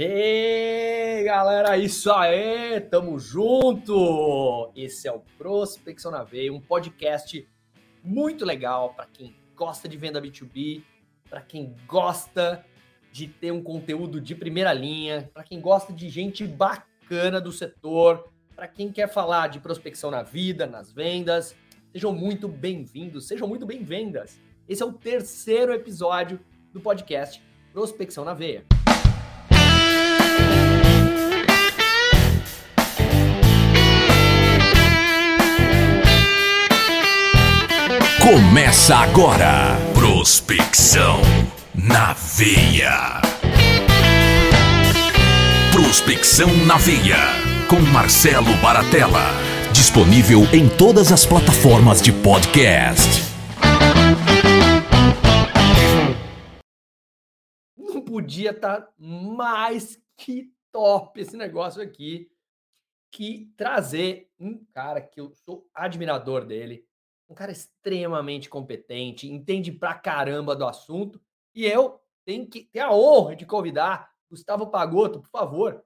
E galera, isso aí, tamo junto! Esse é o Prospecção na Veia, um podcast muito legal para quem gosta de venda B2B, para quem gosta de ter um conteúdo de primeira linha, para quem gosta de gente bacana do setor, para quem quer falar de prospecção na vida, nas vendas. Sejam muito bem-vindos, sejam muito bem-vindas. Esse é o terceiro episódio do podcast Prospecção na Veia. Começa agora. Prospecção na veia. Prospecção na veia. Com Marcelo Baratella. Disponível em todas as plataformas de podcast. Não podia estar tá mais que top esse negócio aqui. Que trazer um cara que eu sou admirador dele um cara extremamente competente, entende pra caramba do assunto, e eu tenho que ter a honra de convidar Gustavo Pagotto, por favor.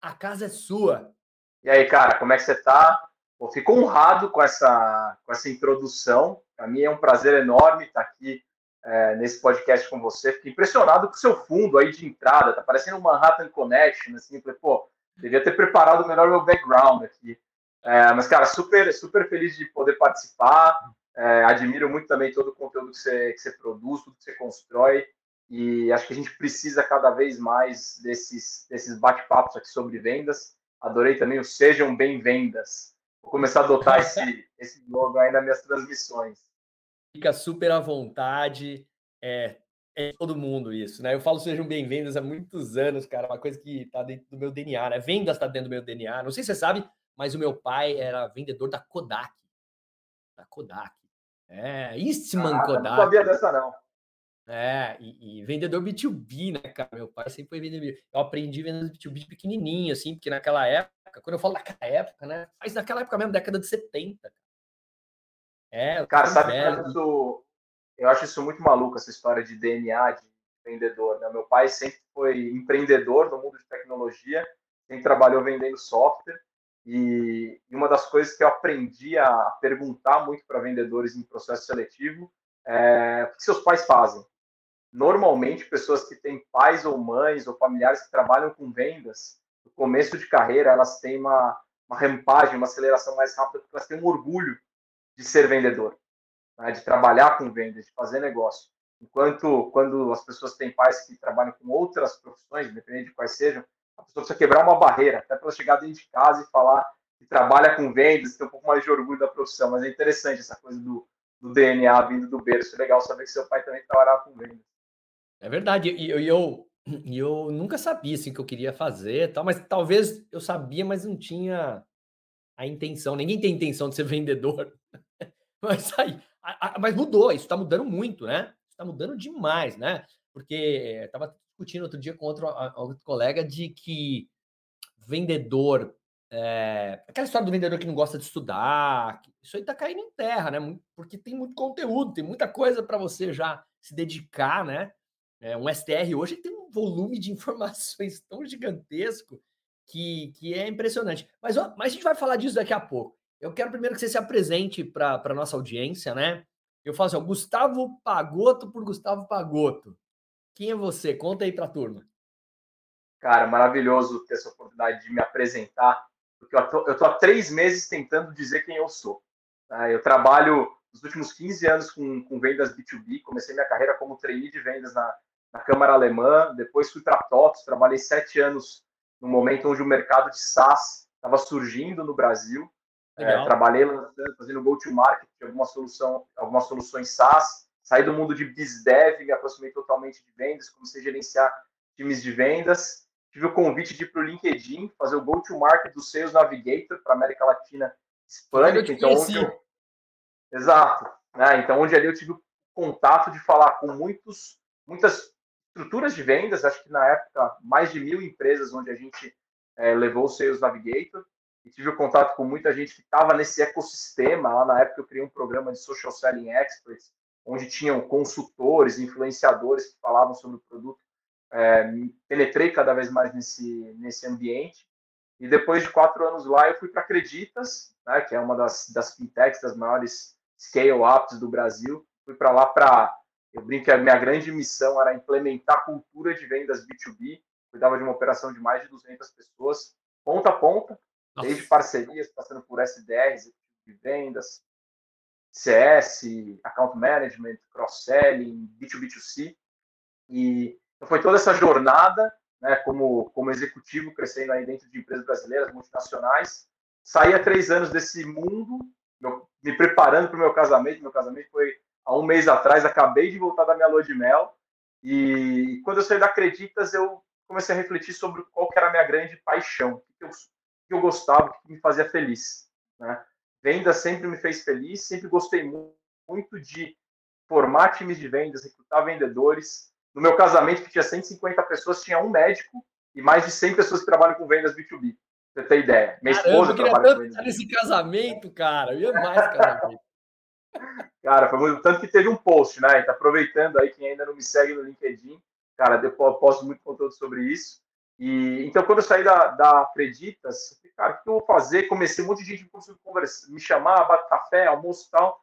A casa é sua. E aí, cara, como é que você tá? Eu fico honrado com essa, com essa introdução. Para mim é um prazer enorme estar aqui é, nesse podcast com você. Fiquei impressionado com o seu fundo aí de entrada. Tá parecendo um Manhattan Connection, assim. Falei, pô, devia ter preparado melhor meu background aqui. É, mas, cara, super, super feliz de poder participar. É, admiro muito também todo o conteúdo que você, que você produz, tudo que você constrói. E acho que a gente precisa cada vez mais desses, desses bate-papos aqui sobre vendas. Adorei também o Sejam Bem-Vendas. Vou começar a adotar esse, esse logo aí nas minhas transmissões. Fica super à vontade. É, é todo mundo isso, né? Eu falo Sejam Bem-Vendas há muitos anos, cara. Uma coisa que está dentro do meu DNA, né? Vendas está dentro do meu DNA. Não sei se você sabe, mas o meu pai era vendedor da Kodak. Da Kodak. É, Eastman ah, Kodak. Não sabia dessa, não. É, e, e, vendedor B2B, né, cara? Meu pai sempre foi vendedor. Eu aprendi vendendo B2B pequenininho, assim, porque naquela época, quando eu falo naquela época, né? Mas naquela época mesmo, década de 70. É, cara, sabe velho. que eu, eu acho isso muito maluco, essa história de DNA de vendedor, né? Meu pai sempre foi empreendedor no mundo de tecnologia, sempre trabalhou vendendo software. E, uma das coisas que eu aprendi a perguntar muito para vendedores em processo seletivo é o que seus pais fazem. Normalmente, pessoas que têm pais ou mães ou familiares que trabalham com vendas, no começo de carreira, elas têm uma, uma rampagem, uma aceleração mais rápida, porque elas têm um orgulho de ser vendedor, né? de trabalhar com vendas, de fazer negócio. Enquanto quando as pessoas têm pais que trabalham com outras profissões, independente de quais sejam, a pessoa precisa quebrar uma barreira, até para chegar dentro de casa e falar que trabalha com vendas, tem um pouco mais de orgulho da profissão. Mas é interessante essa coisa do, do DNA vindo do berço. É legal saber que seu pai também trabalhava com vendas. É verdade. E eu, eu, eu nunca sabia assim, que eu queria fazer, tal, mas talvez eu sabia, mas não tinha a intenção. Ninguém tem intenção de ser vendedor. mas aí, a, a, mas mudou, isso está mudando muito, né? Está mudando demais, né? Porque estava discutindo outro dia com outro, outro colega de que vendedor, é, aquela história do vendedor que não gosta de estudar, isso aí tá caindo em terra, né? Porque tem muito conteúdo, tem muita coisa para você já se dedicar, né? É, um STR hoje tem um volume de informações tão gigantesco que, que é impressionante. Mas, ó, mas a gente vai falar disso daqui a pouco. Eu quero primeiro que você se apresente para a nossa audiência, né? Eu falo assim, Gustavo Pagoto por Gustavo Pagoto. Quem é você? Conta aí para a turma. Cara, maravilhoso ter essa oportunidade de me apresentar, porque eu estou há três meses tentando dizer quem eu sou. Tá? Eu trabalho nos últimos 15 anos com, com vendas B2B, comecei minha carreira como trainee de vendas na, na Câmara Alemã, depois fui para a TOTS, trabalhei sete anos no momento onde o mercado de SaaS estava surgindo no Brasil. É, trabalhei lançando, fazendo go-to-market alguma solução, algumas soluções SaaS, saí do mundo de BizDev, me aproximei totalmente de vendas, comecei a gerenciar times de vendas. Tive o convite de ir para o LinkedIn, fazer o go-to-market do Sales Navigator para América Latina Hispânica. Então, onde eu... Exato. Né? Então, onde ali eu tive o contato de falar com muitos, muitas estruturas de vendas, acho que na época mais de mil empresas onde a gente é, levou o Sales Navigator e tive o contato com muita gente que estava nesse ecossistema. Lá na época eu criei um programa de Social Selling Experts, onde tinham consultores, influenciadores que falavam sobre o produto é, penetrei cada vez mais nesse, nesse ambiente. E depois de quatro anos lá, eu fui para Acreditas, né, que é uma das, das fintechs, das maiores scale-ups do Brasil. Fui para lá para. Eu brinco que a minha grande missão era implementar a cultura de vendas B2B. Cuidava de uma operação de mais de 200 pessoas, ponta a ponta, Nossa. desde parcerias, passando por SDRs, de vendas, CS, account management, cross-selling, B2B2C. E então, foi toda essa jornada, né, como, como executivo, crescendo aí dentro de empresas brasileiras, multinacionais. Saí há três anos desse mundo, meu, me preparando para o meu casamento. Meu casamento foi há um mês atrás, acabei de voltar da minha lua de mel. E quando eu saí da Acreditas, eu comecei a refletir sobre qual que era a minha grande paixão, o que eu, que eu gostava, o que me fazia feliz. Né? Venda sempre me fez feliz, sempre gostei muito de formar times de vendas, recrutar vendedores, no meu casamento, que tinha 150 pessoas, tinha um médico e mais de 100 pessoas que trabalham com vendas B2B. Pra você ter ideia. Minha esposa Caramba, trabalha com vendas. nesse casamento, cara. Eu ia mais casamento. cara, foi muito. Tanto que teve um post, né? Tá aproveitando aí quem ainda não me segue no LinkedIn. Cara, eu posto muito conteúdo sobre isso. E então, quando eu saí da, da Acreditas, cara, o que eu vou fazer? Comecei um monte de gente me chamar, bater café, almoço e tal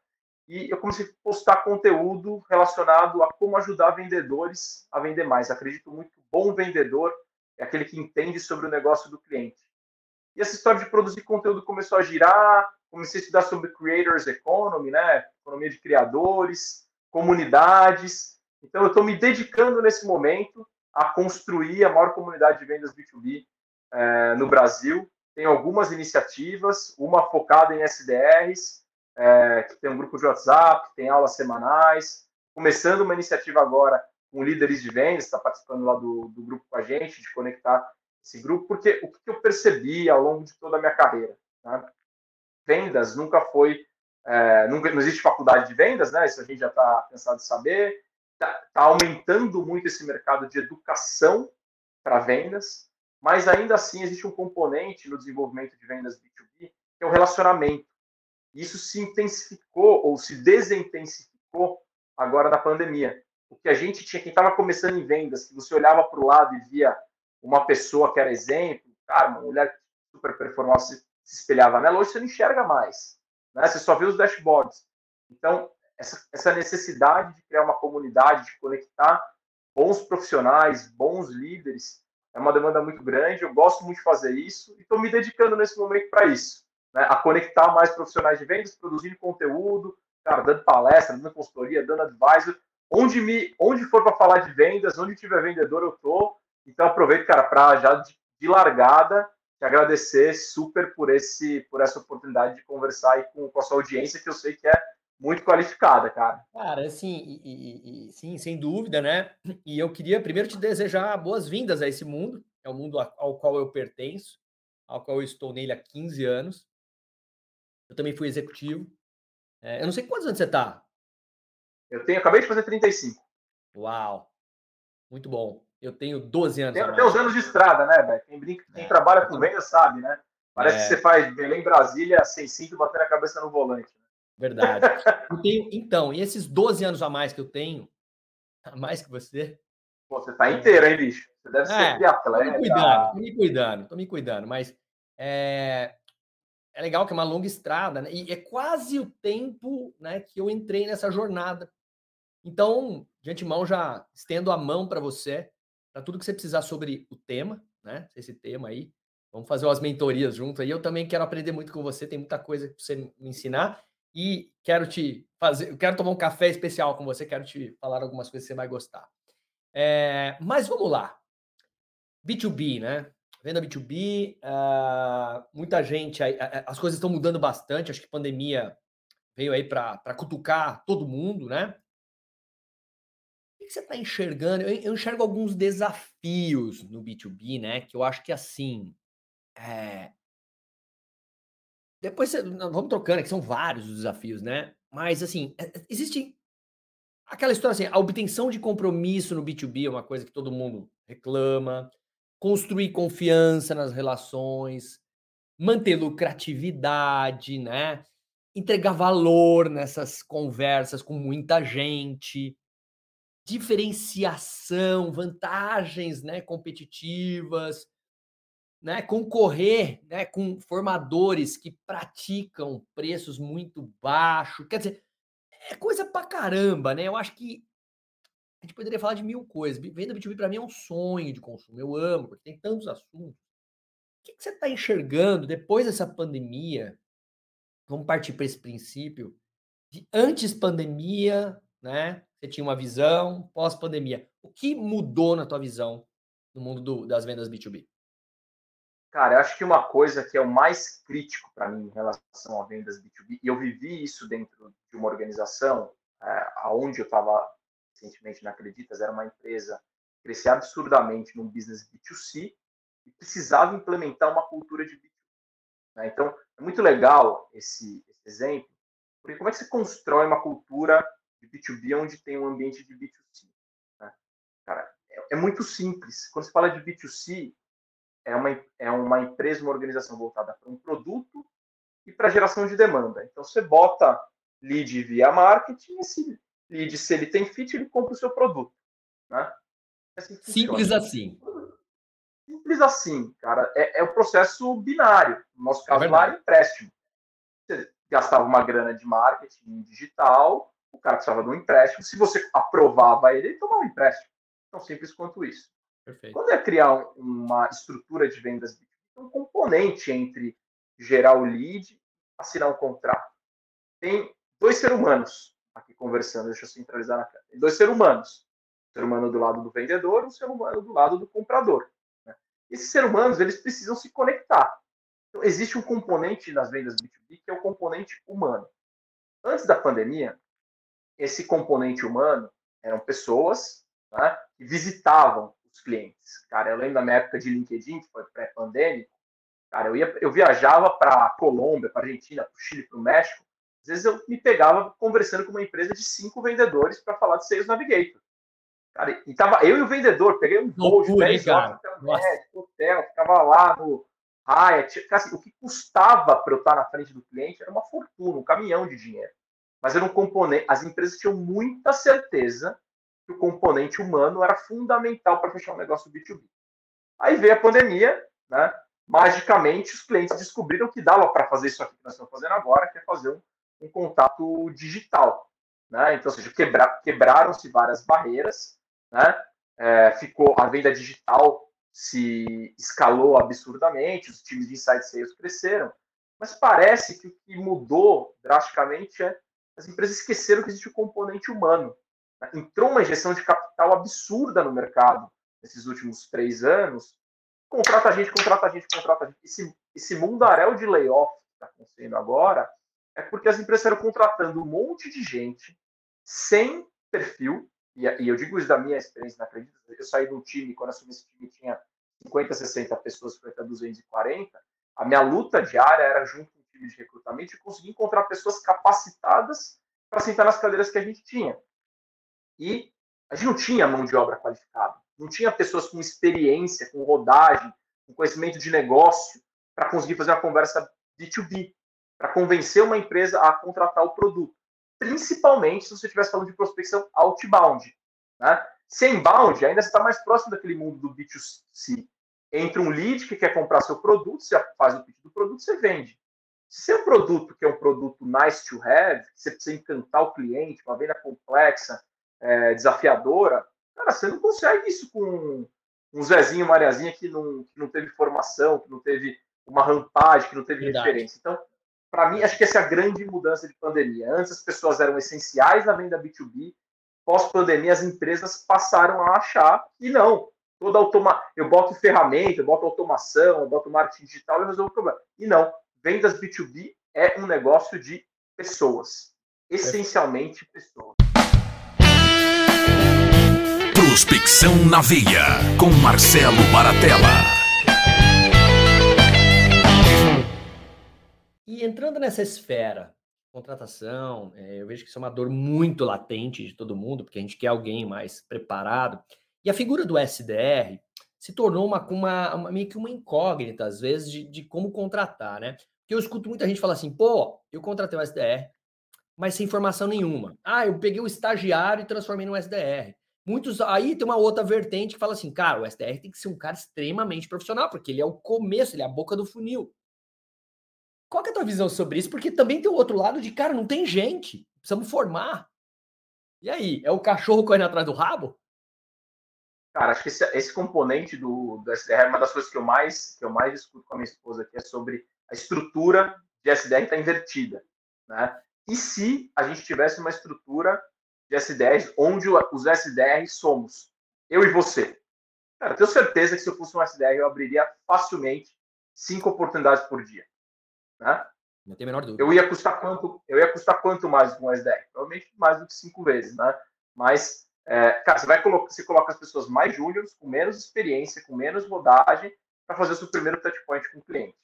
e eu comecei a postar conteúdo relacionado a como ajudar vendedores a vender mais. Acredito muito que bom vendedor é aquele que entende sobre o negócio do cliente. E essa história de produzir conteúdo começou a girar, comecei a estudar sobre Creators Economy, né? economia de criadores, comunidades. Então, eu estou me dedicando nesse momento a construir a maior comunidade de vendas B2B eh, no Brasil. Tenho algumas iniciativas, uma focada em SDRs, é, que tem um grupo de WhatsApp, tem aulas semanais, começando uma iniciativa agora com líderes de vendas, está participando lá do, do grupo com a gente, de conectar esse grupo, porque o que eu percebi ao longo de toda a minha carreira? Né? Vendas nunca foi, é, nunca, não existe faculdade de vendas, né? Isso a gente já está cansado de saber. Está tá aumentando muito esse mercado de educação para vendas, mas ainda assim existe um componente no desenvolvimento de vendas B2B, que é o relacionamento. Isso se intensificou ou se desintensificou agora na pandemia. O que a gente tinha, quem estava começando em vendas, que você olhava para o lado e via uma pessoa que era exemplo, cara, uma mulher super performante se, se espelhava nela, hoje você não enxerga mais. Né? Você só vê os dashboards. Então, essa, essa necessidade de criar uma comunidade, de conectar bons profissionais, bons líderes, é uma demanda muito grande. Eu gosto muito de fazer isso e estou me dedicando nesse momento para isso né, a conectar mais profissionais de vendas, produzindo conteúdo, cara, dando palestra, dando consultoria, dando advisor. Onde, me, onde for para falar de vendas, onde tiver vendedor, eu tô. Então aproveito, cara, para já de, de, largada te agradecer super por esse por essa oportunidade de conversar aí com, com a sua audiência, que eu sei que é muito qualificada, cara. Cara, assim, e, e, e, sim, sem dúvida, né? E eu queria primeiro te desejar boas-vindas a esse mundo, é o mundo ao qual eu pertenço, ao qual eu estou nele há 15 anos. Eu também fui executivo. É, eu não sei quantos anos você está. Eu tenho, acabei de fazer 35. Uau! Muito bom. Eu tenho 12 anos. Tem, tem uns anos de estrada, né, velho? Quem, brinca, quem é, trabalha com venda sabe, né? Parece é. que você faz Belém, Brasília, sem cinto, batendo a cabeça no volante. Né? Verdade. tenho, então, e esses 12 anos a mais que eu tenho, a mais que você. Você tá inteiro, hein, bicho? Você deve é, ser atleta. Tô me cuidando, tô me cuidando, tô me cuidando. Mas é, é legal que é uma longa estrada, né? E é quase o tempo né, que eu entrei nessa jornada. Então, de antemão, já estendo a mão para você, para tudo que você precisar sobre o tema, né? Esse tema aí. Vamos fazer umas mentorias junto aí. Eu também quero aprender muito com você, tem muita coisa para você me ensinar. E quero te fazer, quero tomar um café especial com você, quero te falar algumas coisas que você vai gostar. É, mas vamos lá. B2B, né? Venda B2B, uh, ah, muita gente, as coisas estão mudando bastante. Acho que a pandemia veio aí para cutucar todo mundo, né? O que você está enxergando? Eu, eu, enxergo alguns desafios no B2B, né? Que eu acho que assim. É... Depois vamos trocando, que são vários os desafios, né? Mas assim, é, é, existe aquela história assim: a obtenção de compromisso no B2B é uma coisa que todo mundo reclama construir confiança nas relações, manter lucratividade, né? Entregar valor nessas conversas com muita gente, diferenciação, vantagens né, competitivas, né, concorrer né, com formadores que praticam preços muito baixos. Quer dizer, é coisa pra caramba, né? Eu acho que a gente poderia falar de mil coisas. Venda B2B para mim é um sonho de consumo. Eu amo, porque tem tantos assuntos. O que, que você está enxergando depois dessa pandemia? Vamos partir para esse princípio de antes pandemia, né? Você tinha uma visão, pós pandemia. O que mudou na tua visão no mundo do, das vendas B2B? Cara, eu acho que uma coisa que é o mais crítico para mim em relação a vendas B2B, e eu vivi isso dentro de uma organização, é, aonde eu estava recentemente na Acreditas, era uma empresa que crescia absurdamente num business B2C e precisava implementar uma cultura de B2B. Né? Então, é muito legal esse, esse, exemplo, porque como é que você constrói uma cultura de B2B onde tem um ambiente de B2C? Né? Cara, é, é muito simples. Quando se fala de B2C, é uma, é uma empresa, uma organização voltada para um produto e para geração de demanda. Então, você bota lead via marketing, esse lead, se ele tem fit, ele compra o seu produto. Né? É assim Simples assim. Simples assim, cara. É, é o processo binário. No nosso caso é lá, é empréstimo. Você gastava uma grana de marketing digital, o cara precisava de um empréstimo. Se você aprovava ele, ele tomava um empréstimo. Tão simples quanto isso. Perfeito. Quando é criar uma estrutura de vendas, um componente entre gerar o lead e assinar um contrato. Tem dois seres humanos aqui conversando, deixa eu centralizar na cara. Tem dois seres humanos. Um ser humano do lado do vendedor, um ser humano do lado do comprador. Né? Esses seres humanos, eles precisam se conectar. Então, existe um componente nas vendas B2B que é o componente humano. Antes da pandemia, esse componente humano eram pessoas né, que visitavam os clientes. Cara, eu lembro da minha época de LinkedIn, que foi pré-pandêmico. Cara, eu, ia, eu viajava para Colômbia, para Argentina, para o Chile, para o México. Às vezes eu me pegava conversando com uma empresa de cinco vendedores para falar de Sales Navigator. Cara, e tava eu e o vendedor, peguei um voo de 10 horas hotel, ficava lá no Hyatt. Assim, o que custava para eu estar na frente do cliente era uma fortuna, um caminhão de dinheiro. Mas era um componente. As empresas tinham muita certeza que o componente humano era fundamental para fechar um negócio B2B. Aí veio a pandemia, né? magicamente os clientes descobriram que dava para fazer isso aqui que nós estamos fazendo agora, que é fazer um, um contato digital. Né? Então, ou seja, quebra, quebraram-se várias barreiras, né? É, ficou a venda digital se escalou absurdamente, os times de inside sales cresceram, mas parece que o que mudou drasticamente é as empresas esqueceram que existe o componente humano entrou uma injeção de capital absurda no mercado nesses últimos três anos. Contrata a gente, contrata a gente, contrata a gente. Esse, esse mundaréu de layoff que está acontecendo agora é porque as empresas estão contratando um monte de gente sem perfil. E, e eu digo isso da minha experiência, não acredito. Eu saí de um time, quando assumi esse time, tinha 50, 60 pessoas, foi até 240. A minha luta diária era junto com o time de recrutamento e conseguir encontrar pessoas capacitadas para sentar nas cadeiras que a gente tinha. E a gente não tinha mão de obra qualificada, não tinha pessoas com experiência, com rodagem, com conhecimento de negócio para conseguir fazer uma conversa B2B, para convencer uma empresa a contratar o produto. Principalmente se você estivesse falando de prospecção outbound. Né? Se é inbound, ainda está mais próximo daquele mundo do B2C. Entre um lead que quer comprar seu produto, você faz o pitch do produto, você vende. Se seu produto, que é um produto nice to have, que você precisa encantar o cliente, uma venda complexa, é, desafiadora, cara, você não consegue isso com um Zezinho, Mariazinha que não, que não teve formação, que não teve uma rampagem, que não teve Verdade. referência. Então, para mim, acho que essa é a grande mudança de pandemia. Antes as pessoas eram essenciais na venda B2B, pós-pandemia as empresas passaram a achar que não. Toda automa eu boto ferramenta, eu boto automação, eu boto marketing digital e resolvo o problema. E não, vendas B2B é um negócio de pessoas, essencialmente pessoas. Prospecção na Veia, com Marcelo Baratella. E entrando nessa esfera, contratação, é, eu vejo que isso é uma dor muito latente de todo mundo, porque a gente quer alguém mais preparado. E a figura do SDR se tornou uma, uma, uma meio que uma incógnita, às vezes, de, de como contratar, né? Porque eu escuto muita gente falar assim, pô, eu contratei o SDR, mas sem informação nenhuma. Ah, eu peguei o estagiário e transformei no SDR. Muitos aí tem uma outra vertente que fala assim, cara, o SDR tem que ser um cara extremamente profissional, porque ele é o começo, ele é a boca do funil. Qual é a tua visão sobre isso? Porque também tem o outro lado de, cara, não tem gente, precisamos formar. E aí, é o cachorro correndo atrás do rabo? Cara, acho que esse, esse componente do, do SDR é uma das coisas que eu mais que eu mais discuto com a minha esposa, que é sobre a estrutura de SDR está invertida, né? E se a gente tivesse uma estrutura de SDRs onde os SDRs somos eu e você? Cara, tenho certeza que se eu fosse um SDR eu abriria facilmente cinco oportunidades por dia, né? Não tem a menor dúvida. Eu ia custar quanto? Eu ia custar quanto mais com um SDR? Provavelmente mais do que cinco vezes, né? Mas é, cara, você vai colocar, você coloca as pessoas mais júniores, com menos experiência, com menos rodagem, para fazer o seu primeiro touchpoint com o cliente.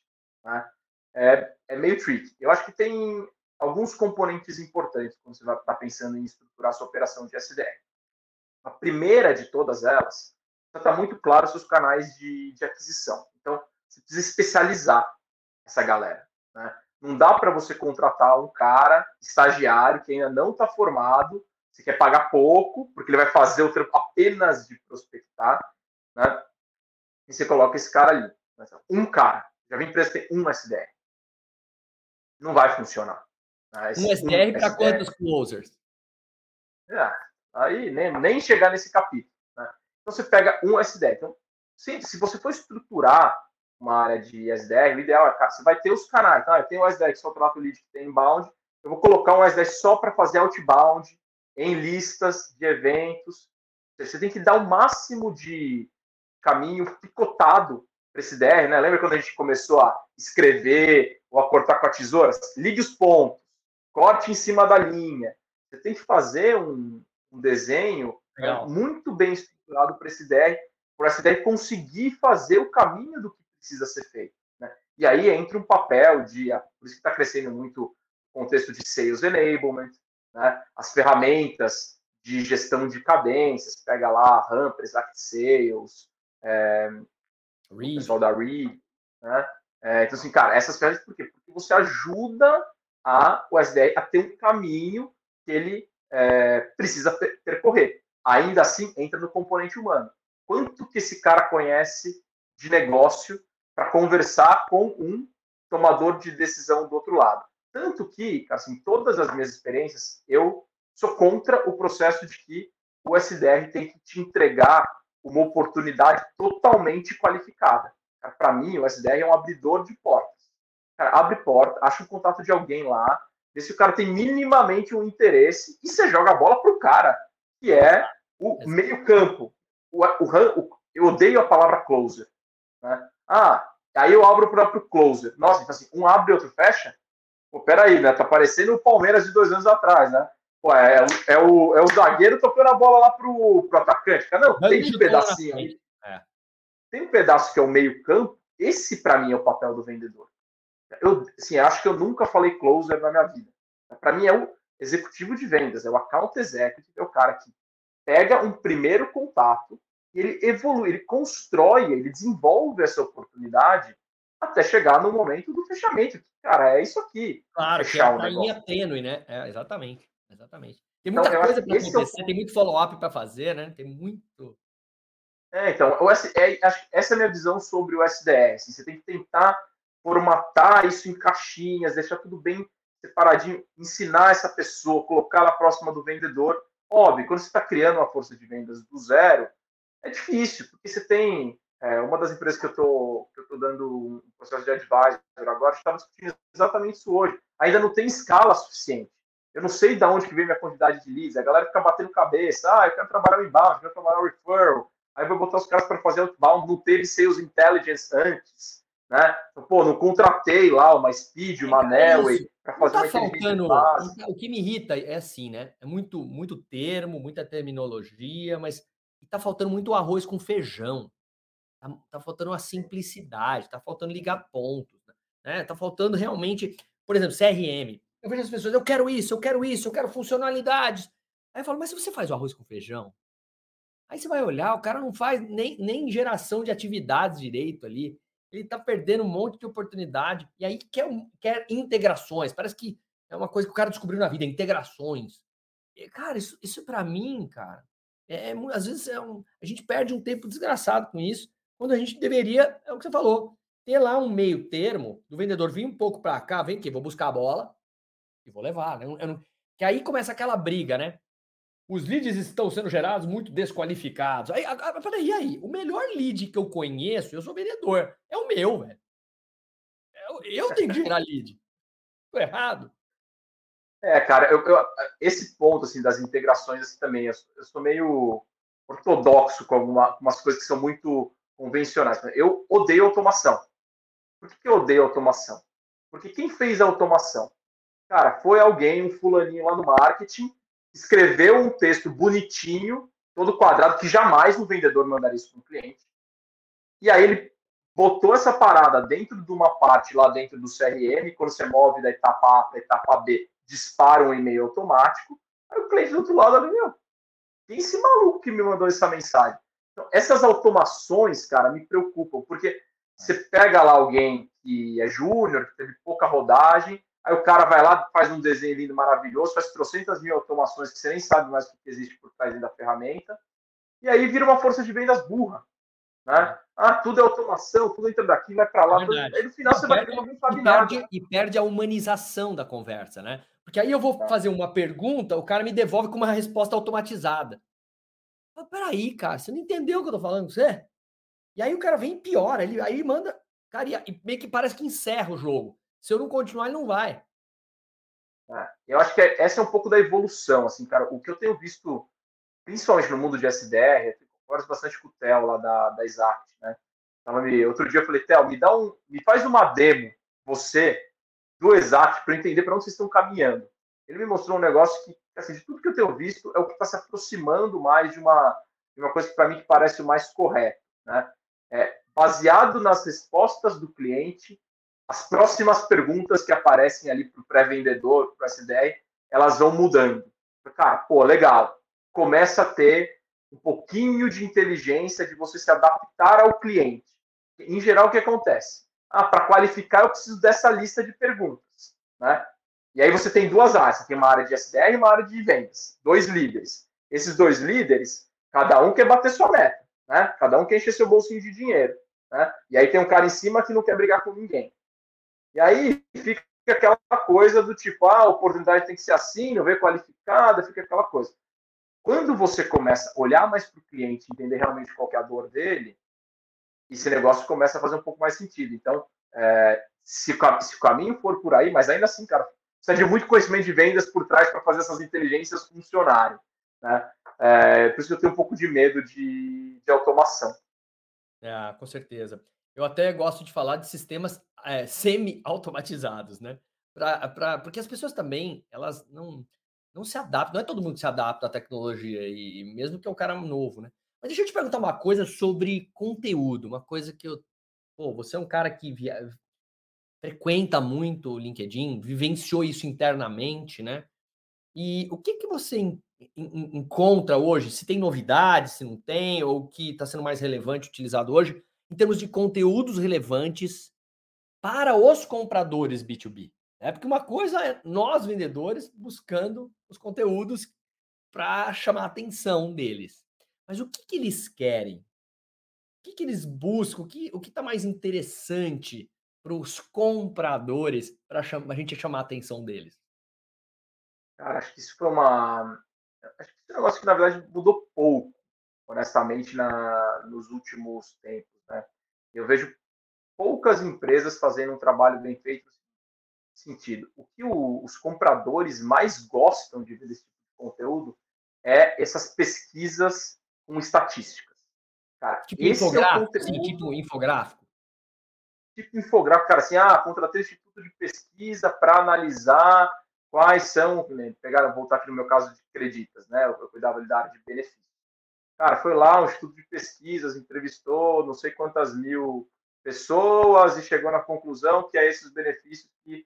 Né? É, é, meio tricky. Eu acho que tem alguns componentes importantes quando você vai estar tá pensando em estruturar sua operação de SDR. A primeira de todas elas, está muito claro seus canais de, de aquisição. Então, você precisa especializar essa galera. Né? Não dá para você contratar um cara estagiário que ainda não está formado você quer pagar pouco, porque ele vai fazer o trampo apenas de prospectar, né? E você coloca esse cara ali. Um cara. Já vi empresa um SDR. Não vai funcionar. Né? Um SDR para quantos closers? É, aí nem, nem chegar nesse capítulo. Né? Então você pega um SDR. Então, se, se você for estruturar uma área de SDR, o ideal é, você vai ter os canais. Tá? Eu tenho um SDR que só trata o lead que tem inbound. Eu vou colocar um SDR só para fazer outbound em listas de eventos. Você tem que dar o máximo de caminho picotado para esse DR, né? Lembra quando a gente começou a escrever ou a cortar com a tesoura? Ligue os pontos, corte em cima da linha. Você tem que fazer um, um desenho né, muito bem estruturado para esse DR, para esse DR conseguir fazer o caminho do que precisa ser feito. Né? E aí entra um papel de, ah, por isso que está crescendo muito o contexto de sales enablement, né? as ferramentas de gestão de cadências, pega lá Rampers, ActSales, é, o pessoal da Reed, né? É, então, assim, cara, essas ferramentas por quê? Porque você ajuda a, o SDR a ter um caminho que ele é, precisa percorrer. Ainda assim, entra no componente humano. Quanto que esse cara conhece de negócio para conversar com um tomador de decisão do outro lado? Tanto que, assim, todas as minhas experiências, eu sou contra o processo de que o SDR tem que te entregar uma oportunidade totalmente qualificada. Para mim, o SDR é um abridor de portas. Cara, abre porta, acha um contato de alguém lá, vê se o cara tem minimamente um interesse e você joga a bola pro cara, que é o meio-campo. O, o, o, eu odeio a palavra closer. Né? Ah, aí eu abro o próprio closer. Nossa, então assim, um abre e outro fecha? Pô, peraí, né? Tá parecendo o Palmeiras de dois anos atrás, né? Pô, é, é, o, é o zagueiro tocando a bola lá pro, pro atacante. Cara, não, tem um pedacinho aí. É. Tem um pedaço que é o meio-campo. Esse, para mim, é o papel do vendedor. Eu, assim, acho que eu nunca falei closer na minha vida. Para mim, é o executivo de vendas, é o account executive, é o cara que pega um primeiro contato, ele evolui, ele constrói, ele desenvolve essa oportunidade até chegar no momento do fechamento. Cara, é isso aqui. Claro, que é uma linha tênue, né? É, exatamente, exatamente. Tem muita então, coisa para acontecer, é tem muito follow-up para fazer, né? Tem muito. É, então, é, essa é a minha visão sobre o SDS. Você tem que tentar formatar isso em caixinhas, deixar tudo bem separadinho, ensinar essa pessoa, colocá-la próxima do vendedor. Óbvio, quando você está criando uma força de vendas do zero, é difícil, porque você tem é, uma das empresas que eu estou dando um processo de advisor agora, estava discutindo exatamente isso hoje. Ainda não tem escala suficiente. Eu não sei de onde que vem minha quantidade de leads. A galera fica batendo cabeça. Ah, eu quero trabalhar o inbound, eu quero trabalhar o referral. Aí vai botar os caras para fazer outbound. Não teve sales intelligence antes. Né? Então, pô, não contratei lá uma Speed, uma é Nelway para fazer tá faltando, O que me irrita é assim, né? É muito, muito termo, muita terminologia, mas está faltando muito arroz com feijão. Tá, tá faltando uma simplicidade, tá faltando ligar pontos, né? Tá faltando realmente, por exemplo, CRM. Eu vejo as pessoas, eu quero isso, eu quero isso, eu quero funcionalidades. Aí eu falo, mas se você faz o arroz com feijão, aí você vai olhar, o cara não faz nem, nem geração de atividades direito ali. Ele tá perdendo um monte de oportunidade. E aí quer, quer integrações. Parece que é uma coisa que o cara descobriu na vida, integrações. E, cara, isso, isso para mim, cara, É, às vezes é um, a gente perde um tempo desgraçado com isso, quando a gente deveria, é o que você falou, ter lá um meio termo do vendedor vir um pouco para cá, vem aqui, vou buscar a bola e vou levar. Né? Eu não, que aí começa aquela briga, né? Os leads estão sendo gerados muito desqualificados. Aí, agora, peraí, aí? O melhor lead que eu conheço, eu sou vendedor, é o meu, velho. Eu, eu tenho que gerar lead. Tô errado. É, cara, eu, eu, esse ponto assim das integrações assim, também, eu, eu sou meio ortodoxo com alguma, algumas coisas que são muito convencionais. Eu odeio automação. Por que, que eu odeio automação? Porque quem fez a automação? Cara, foi alguém, um fulaninho lá no marketing, escreveu um texto bonitinho, todo quadrado, que jamais um vendedor mandaria isso para um cliente. E aí ele botou essa parada dentro de uma parte lá dentro do CRM, quando você move da etapa A para a etapa B, dispara um e-mail automático. Aí o cliente do outro lado olha, meu, quem é esse maluco que me mandou essa mensagem? Então, essas automações, cara, me preocupam, porque você pega lá alguém que é júnior, que teve pouca rodagem, aí o cara vai lá, faz um desenho lindo, maravilhoso, faz trocentas mil automações que você nem sabe mais o que existe por trás da ferramenta, e aí vira uma força de vendas burra. Né? Ah, tudo é automação, tudo entra daqui, vai para lá. É aí no final você vai ter uma e perde, e perde a humanização da conversa, né? Porque aí eu vou é. fazer uma pergunta, o cara me devolve com uma resposta automatizada. Mas peraí, cara, você não entendeu o que eu tô falando com você? E aí o cara vem e piora, ele, aí manda. Cara, e meio que parece que encerra o jogo. Se eu não continuar, ele não vai. É, eu acho que é, essa é um pouco da evolução, assim, cara. O que eu tenho visto, principalmente no mundo de SDR, eu converso bastante com o Theo lá da, da Exact, né? me, outro dia eu falei, Theo, me dá um, me faz uma demo, você, do Exact, para entender para onde vocês estão caminhando. Ele me mostrou um negócio que, assim, de tudo que eu tenho visto, é o que está se aproximando mais de uma, de uma coisa que para mim que parece o mais correto, né? É, baseado nas respostas do cliente, as próximas perguntas que aparecem ali para o pré-vendedor, para o SDR, elas vão mudando. Cara, pô, legal. Começa a ter um pouquinho de inteligência de você se adaptar ao cliente. Em geral, o que acontece? Ah, para qualificar, eu preciso dessa lista de perguntas. Né? E aí você tem duas áreas. Você tem uma área de SDR e uma área de vendas. Dois líderes. Esses dois líderes, cada um quer bater sua meta. Né? Cada um quer encher seu bolsinho de dinheiro. Né? E aí tem um cara em cima que não quer brigar com ninguém. E aí fica aquela coisa do tipo, ah, a oportunidade tem que ser assim, não ver qualificada, fica aquela coisa. Quando você começa a olhar mais para o cliente, entender realmente qual é a dor dele, esse negócio começa a fazer um pouco mais sentido. Então, é, se, se, o caminho for por aí, mas ainda assim, cara, precisa de muito conhecimento de vendas por trás para fazer essas inteligências funcionarem. Né? É, por isso que eu tenho um pouco de medo de, de automação. É, com certeza. Eu até gosto de falar de sistemas é, semi-automatizados, né? Pra, pra, porque as pessoas também, elas não, não se adaptam, não é todo mundo que se adapta à tecnologia, e, e mesmo que é um cara novo, né? Mas deixa eu te perguntar uma coisa sobre conteúdo, uma coisa que eu. Pô, você é um cara que via, frequenta muito o LinkedIn, vivenciou isso internamente, né? E o que, que você en, en, encontra hoje? Se tem novidades, se não tem, ou o que está sendo mais relevante utilizado hoje, em termos de conteúdos relevantes para os compradores B2B? É porque uma coisa é nós, vendedores, buscando os conteúdos para chamar a atenção deles. Mas o que, que eles querem? O que, que eles buscam? O que está mais interessante para os compradores para a gente chamar a atenção deles? Cara, acho que isso foi uma. Acho que isso é um negócio que, na verdade, mudou pouco, honestamente, na, nos últimos tempos. Né? Eu vejo poucas empresas fazendo um trabalho bem feito sentido. O que o, os compradores mais gostam de ver desse tipo de conteúdo é essas pesquisas com estatísticas. Cara, tipo infográfico, é conteúdo... sim, tipo infográfico. Tipo infográfico, cara, assim, ah, contratei esse instituto de pesquisa para analisar quais são, né, pegar, voltar aqui no meu caso de creditas, né? Eu, eu cuidava da área de benefícios. Cara, foi lá um instituto de pesquisas, entrevistou não sei quantas mil pessoas e chegou na conclusão que é esses benefícios que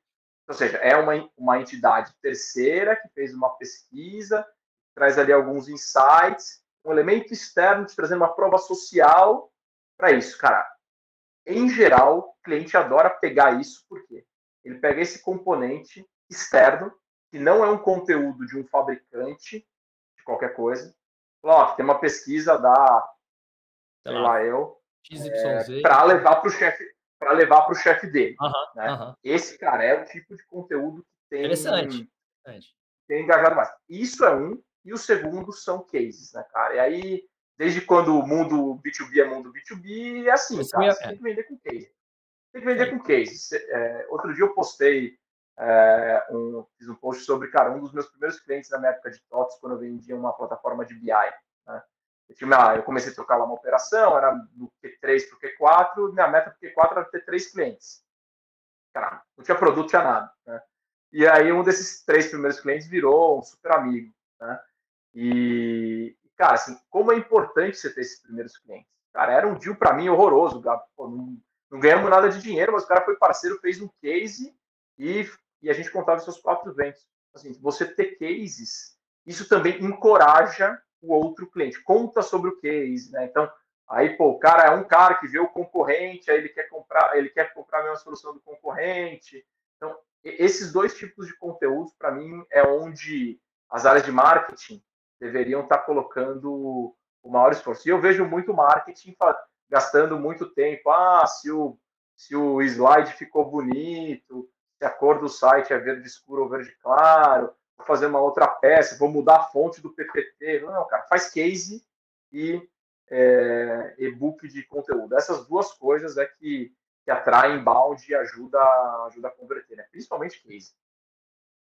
ou seja, é uma, uma entidade terceira que fez uma pesquisa, traz ali alguns insights, um elemento externo te trazendo uma prova social para isso. Cara, em geral, o cliente adora pegar isso, porque ele pega esse componente externo, que não é um conteúdo de um fabricante de qualquer coisa, Ó, tem uma pesquisa da, sei lá, eu, é, para levar para o chefe para levar para o chefe dele. né? Esse cara é o tipo de conteúdo que tem, Interessante. tem engajado mais. Isso é um, e o segundo são cases, né, cara? E aí, desde quando o mundo B2B é mundo B2B, é assim, cara, você tem que vender com case. Tem que vender com case. É, outro dia eu postei é, um, fiz um post sobre, cara, um dos meus primeiros clientes na minha época de TOTS, quando eu vendia uma plataforma de BI. Né? Eu, tinha uma, eu comecei a tocar lá uma operação, era do Q3 para o Q4, minha meta para o Q4 era ter três clientes. Cara, não tinha produto, tinha nada. Né? E aí um desses três primeiros clientes virou um super amigo. Né? E, cara, assim, como é importante você ter esses primeiros clientes. Cara, era um deal para mim horroroso, Pô, não, não ganhamos nada de dinheiro, mas o cara foi parceiro, fez um case e e a gente contava seus quatro ventos. Assim, você ter cases, isso também encoraja o outro cliente. Conta sobre o case, né? Então, aí, pô, o cara é um cara que vê o concorrente, aí ele quer comprar, ele quer comprar a mesma solução do concorrente. Então, esses dois tipos de conteúdos, para mim, é onde as áreas de marketing deveriam estar tá colocando o maior esforço. E eu vejo muito marketing gastando muito tempo. Ah, se o, se o slide ficou bonito, se a cor do site é verde escuro ou verde claro, vou fazer uma outra peça, vou mudar a fonte do PPT. Não, cara, faz case e é, e-book de conteúdo. Essas duas coisas é que, que atraem balde e ajuda, ajuda a converter, né? principalmente case.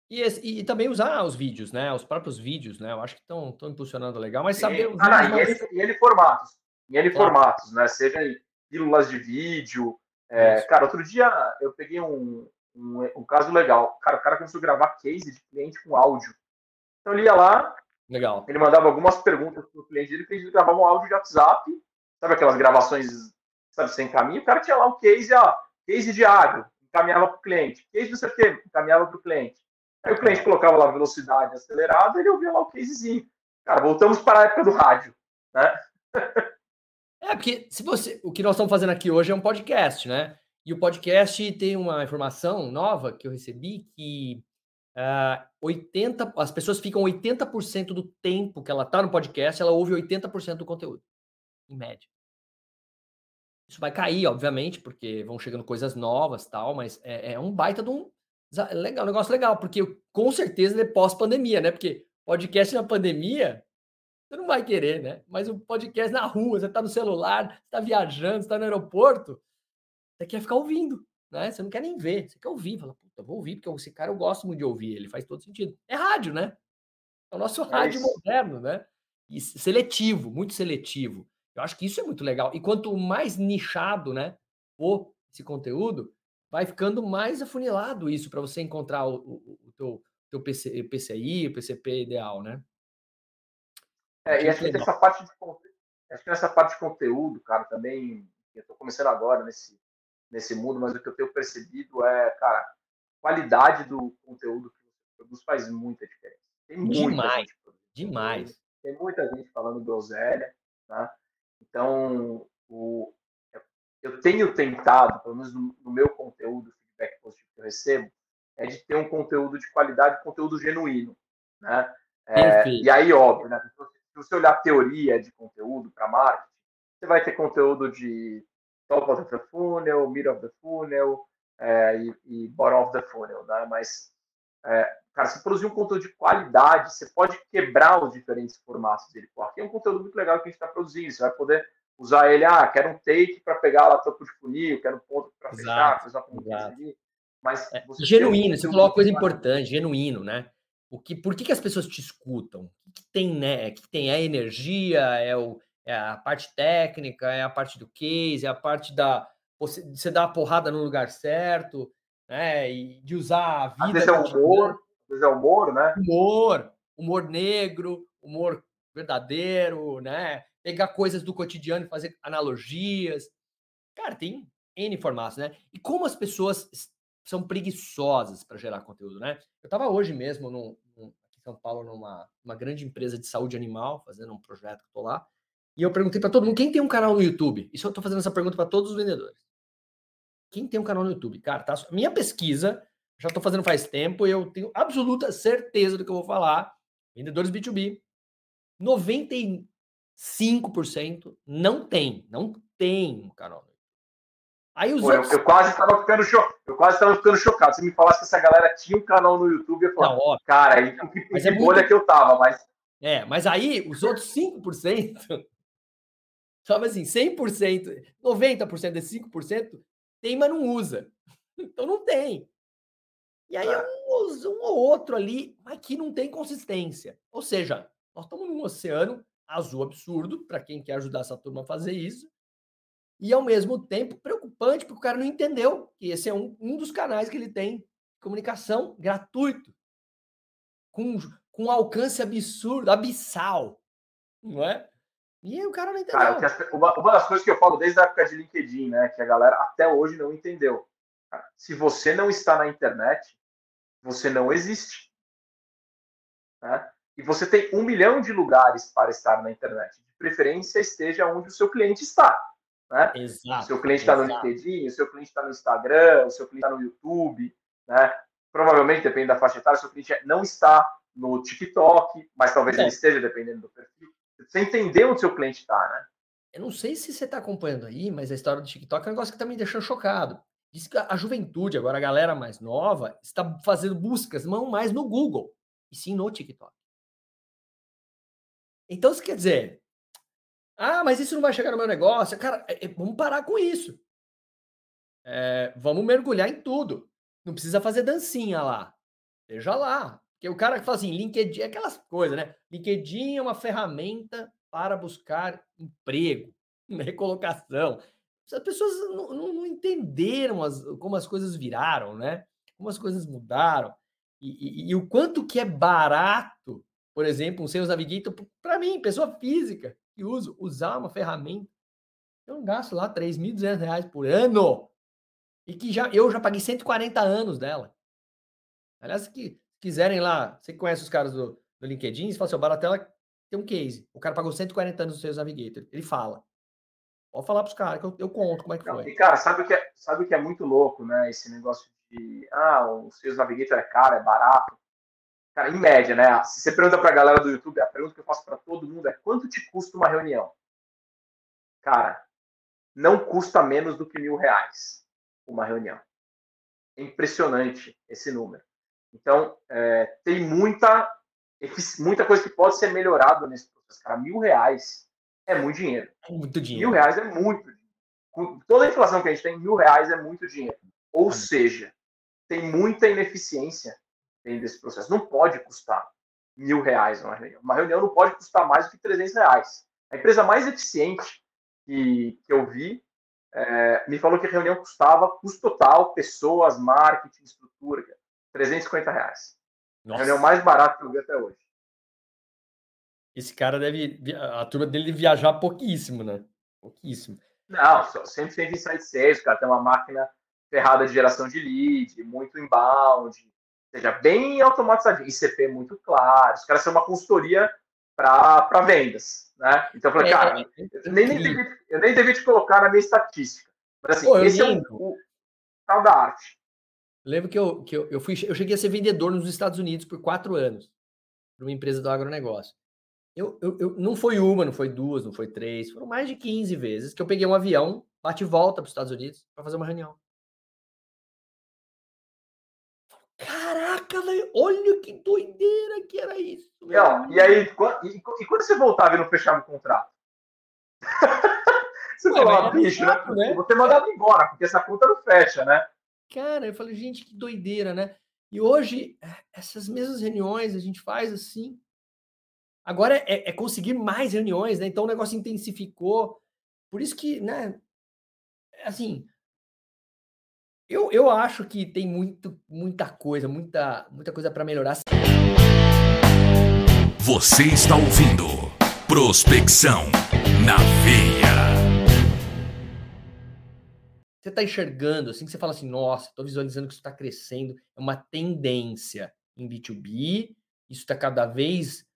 E, esse, e, também usar os vídeos, né? Os próprios vídeos, né? Eu acho que estão impulsionando legal, mas saber. Ah, não, e, ele, e ele formatos. E ele claro. formatos, né? Seja em pílulas de vídeo. É, cara, outro dia eu peguei um, um, um, caso legal. Cara, o cara começou a gravar case de cliente com áudio. Então ele ia lá, legal. ele mandava algumas perguntas para o cliente dele, ele gravava um áudio de WhatsApp, sabe aquelas gravações, sabe, sem caminho? O cara tinha lá o case, ó, case de água, encaminhava para o cliente. Case não sei o quê, encaminhava para o cliente. Aí o cliente colocava lá velocidade acelerada, ele ouvia lá o casezinho. Cara, voltamos para a época do rádio, né? É, porque se você. O que nós estamos fazendo aqui hoje é um podcast, né? E o podcast tem uma informação nova que eu recebi que uh, ah, 80, as pessoas ficam 80% do tempo que ela está no podcast, ela ouve 80% do conteúdo, em média. Isso vai cair, obviamente, porque vão chegando coisas novas tal, mas é, é um baita de um legal, um negócio legal, porque com certeza é pós-pandemia, né? Porque podcast na pandemia, você não vai querer, né? Mas o podcast na rua, você está no celular, você está viajando, você está no aeroporto, você quer ficar ouvindo, né? Você não quer nem ver, você quer ouvir. Fala, puta, vou ouvir, porque esse cara eu gosto muito de ouvir, ele faz todo sentido. É rádio, né? É o nosso é rádio moderno, né? E seletivo, muito seletivo. Eu acho que isso é muito legal. E quanto mais nichado, né, for esse conteúdo, vai ficando mais afunilado isso para você encontrar o, o, o teu, teu PC, PCI, o PCP ideal, né? É, e acho que essa parte de acho que nessa parte de conteúdo, cara, também eu estou começando agora nesse nesse mundo, mas o que eu tenho percebido é, cara, a qualidade do conteúdo que você produz faz muita diferença. Tem muita demais, gente demais. Tem muita gente falando groselha, tá? Então, o, eu tenho tentado, pelo menos no, no meu conteúdo, feedback positivo que eu recebo, é de ter um conteúdo de qualidade, conteúdo genuíno, né? É, e aí, óbvio, né? Se você olhar teoria de conteúdo para marketing, você vai ter conteúdo de top of the funnel, mid of the funnel é, e, e, bottom of the funnel, né? Mas, é, cara, se produzir um conteúdo de qualidade, você pode quebrar os diferentes formatos dele. Pô, aqui é um conteúdo muito legal que a gente está produzindo, você vai poder usar ele, ah, quero um take para pegar lá topo de funil, quero um ponto para fechar, fazer uma ali. Mas é, genuíno, você falou uma coisa importante, genuíno, né? O que, por que, que as pessoas te escutam? O que, que tem, né? O que tem? É a energia, é o, é a parte técnica, é a parte do case, é a parte da você, de você dar a porrada no lugar certo, né? E de usar a vida. Às vezes é humor, às vezes é humor, né? Humor, humor negro, humor verdadeiro, né? Pegar coisas do cotidiano e fazer analogias. Cara, tem N formatos, né? E como as pessoas são preguiçosas para gerar conteúdo, né? Eu estava hoje mesmo num, num, aqui em São Paulo numa uma grande empresa de saúde animal, fazendo um projeto que estou lá. E eu perguntei para todo mundo, quem tem um canal no YouTube? Isso eu estou fazendo essa pergunta para todos os vendedores. Quem tem um canal no YouTube? Cara, tá, minha pesquisa, já estou fazendo faz tempo, e eu tenho absoluta certeza do que eu vou falar. Vendedores B2B. 95% não tem, não tem um canal. Aí os Pô, outros... eu, eu, quase estava ficando cho... eu quase estava ficando chocado. Se me falasse que essa galera tinha um canal no YouTube, eu falava, não, cara, aí que, mas que é bolha muito... que eu tava, mas É, mas aí os outros 5%, sabe assim, 100%, 90% desses 5% tem, mas não usa. Então não tem. E aí é um, um ou outro ali, mas que não tem consistência. Ou seja, nós estamos num oceano azul absurdo, para quem quer ajudar essa turma a fazer isso, e ao mesmo tempo preocupante, porque o cara não entendeu que esse é um, um dos canais que ele tem comunicação gratuito, com, com alcance absurdo, abissal, não é? E o cara não entendeu. Cara, uma, uma, das coisas que eu falo desde a época de LinkedIn, né, que a galera até hoje não entendeu. Se você não está na internet, você não existe. Né? E você tem um milhão de lugares para estar na internet. De preferência, esteja onde o seu cliente está. Né? Exato, o seu cliente está no LinkedIn, o seu cliente está no Instagram, o seu cliente está no YouTube. Né? Provavelmente, depende da faixa etária, o seu cliente não está no TikTok, mas talvez é. ele esteja, dependendo do perfil. Você entender onde seu cliente está, né? Eu não sei se você está acompanhando aí, mas a história do TikTok é um negócio que está me deixando chocado. Diz que a juventude, agora a galera mais nova, está fazendo buscas não mais no Google, e sim no TikTok. Então, isso quer dizer, ah, mas isso não vai chegar no meu negócio. Cara, é, é, vamos parar com isso. É, vamos mergulhar em tudo. Não precisa fazer dancinha lá. Seja lá. Porque o cara que fala assim, LinkedIn é aquelas coisas, né? LinkedIn é uma ferramenta para buscar emprego, recolocação. As pessoas não, não, não entenderam as, como as coisas viraram, né? Como as coisas mudaram. E, e, e o quanto que é barato por exemplo, um Sales Navigator, para mim, pessoa física, que uso, usar uma ferramenta, eu não gasto lá 3.200 reais por ano. E que já, eu já paguei 140 anos dela. Aliás, que quiserem lá, você conhece os caras do, do LinkedIn, você fala assim, o Baratella tem um case. O cara pagou 140 anos do Sales Navigator. Ele fala. Pode falar para os caras que eu, eu, conto como é que foi. E, cara, sabe o que, é, sabe o que é muito louco, né? Esse negócio de, ah, o Sales Navigator é caro, é barato. Cara, em média, né? Se você pergunta para a galera do YouTube, a pergunta que eu faço para todo mundo é quanto te custa uma reunião? Cara, não custa menos do que mil reais uma reunião. É impressionante esse número. Então, é, tem muita, muita coisa que pode ser melhorada nesse processo. Cara, mil reais é muito dinheiro. É muito dinheiro. Mil reais é muito dinheiro. Com toda a inflação que a gente tem, mil reais é muito dinheiro. Ou seja, tem muita ineficiência dentro desse processo. Não pode custar mil reais uma reunião. Uma reunião não pode custar mais do que 300 reais. A empresa mais eficiente que, que eu vi é, me falou que a reunião custava, custo total, pessoas, marketing, estrutura, 350 reais. Nossa. A reunião mais barata que eu vi até hoje. Esse cara deve. A turma dele deve viajar pouquíssimo, né? Pouquíssimo. Não, sempre tem inside sales, cara. Tem uma máquina ferrada de geração de lead, muito inbound, seja bem automatizado, ICP muito claro, os caras são uma consultoria para vendas, né? Então eu falei, é, cara, é, eu, nem, nem devia, eu nem devia te colocar na minha estatística. Mas assim, Pô, esse é o, o tal da arte. Lembro que, eu, que eu, eu, fui, eu cheguei a ser vendedor nos Estados Unidos por quatro anos, para uma empresa do agronegócio. Eu, eu, eu, não foi uma, não foi duas, não foi três, foram mais de 15 vezes que eu peguei um avião, bate volta para os Estados Unidos para fazer uma reunião. Caraca, velho, olha que doideira que era isso. Não, e aí, e, e, quando você voltava e não fechava o contrato? você Ué, falava, bicho, né? chato, né? Você mandava embora, porque essa conta não fecha, né? Cara, eu falei, gente, que doideira, né? E hoje, essas mesmas reuniões a gente faz assim. Agora é, é conseguir mais reuniões, né? Então o negócio intensificou. Por isso que, né? Assim, eu, eu acho que tem muito, muita coisa, muita, muita coisa para melhorar. Você está ouvindo Prospecção na Veia. Você está enxergando, assim que você fala assim, nossa, estou visualizando que isso está crescendo, é uma tendência em B2B, isso está cada vez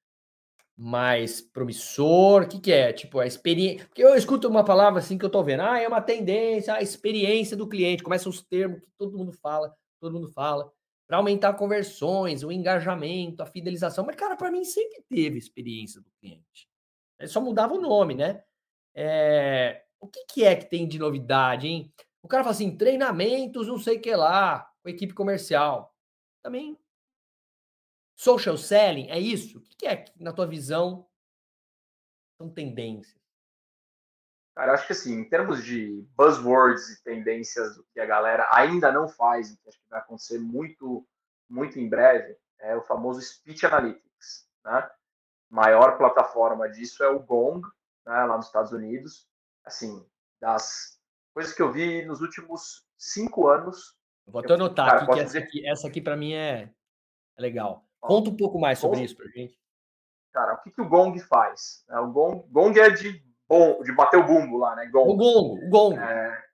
mais promissor? O que, que é? Tipo, a experiência. Porque eu escuto uma palavra assim que eu tô vendo. Ah, é uma tendência, a experiência do cliente. Começam os termos que todo mundo fala, todo mundo fala. para aumentar conversões, o engajamento, a fidelização. Mas, cara, para mim sempre teve experiência do cliente. Ele só mudava o nome, né? É... O que, que é que tem de novidade, hein? O cara fala assim, treinamentos, não sei o que lá, com equipe comercial. Também. Social selling, é isso? O que é na tua visão, são tendências? Cara, acho que assim, em termos de buzzwords e tendências do que a galera ainda não faz, que acho que vai acontecer muito, muito em breve, é o famoso Speech Analytics. Né? Maior plataforma disso é o Gong, né, lá nos Estados Unidos. Assim, das coisas que eu vi nos últimos cinco anos. Vou até anotar cara, aqui, que essa aqui, essa aqui para mim é, é legal. Conta um pouco mais sobre Gong, isso para gente. Cara, o que, que o Gong faz? É, o Gong, Gong é de bom, de bater o bumbo lá, né? Gong. O gongo, o gongo. É,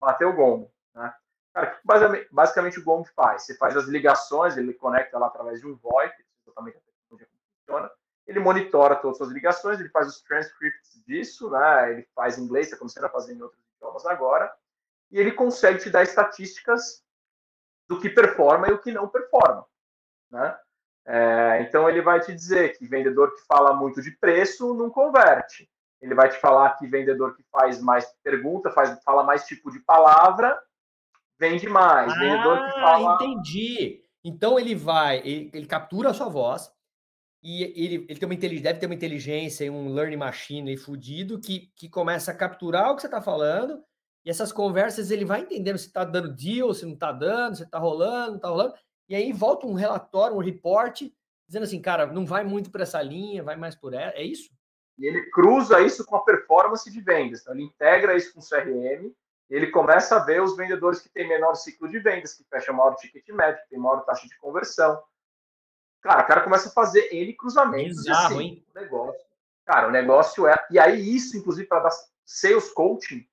bater o gongo, né? Cara, o que basicamente, basicamente o Gong faz? Você faz as ligações, ele conecta lá através de um VoIP, exatamente a tecnologia como funciona. Ele monitora todas as suas ligações, ele faz os transcripts disso, né? Ele faz em inglês, está começando a fazer em outros idiomas agora. E ele consegue te dar estatísticas do que performa e o que não performa, né? É, então ele vai te dizer que vendedor que fala muito de preço não converte ele vai te falar que vendedor que faz mais pergunta, faz, fala mais tipo de palavra, vende mais. Ah, vendedor que fala. Entendi. Então ele vai, ele, ele captura a sua voz e ele, ele tem uma deve ter uma inteligência e um learning machine fudido que, que começa a capturar o que você está falando. E essas conversas ele vai entendendo se está dando deal, se não está dando, se está rolando, não está rolando. E aí volta um relatório, um report, dizendo assim, cara, não vai muito por essa linha, vai mais por ela. É isso? E ele cruza isso com a performance de vendas. Então, ele integra isso com o CRM, ele começa a ver os vendedores que têm menor ciclo de vendas, que fecham maior ticket médio, que têm maior taxa de conversão. Cara, o cara começa a fazer N cruzamentos. Bizarro, assim, hein? O negócio. Cara, o negócio é. E aí, isso, inclusive, para dar sales coaching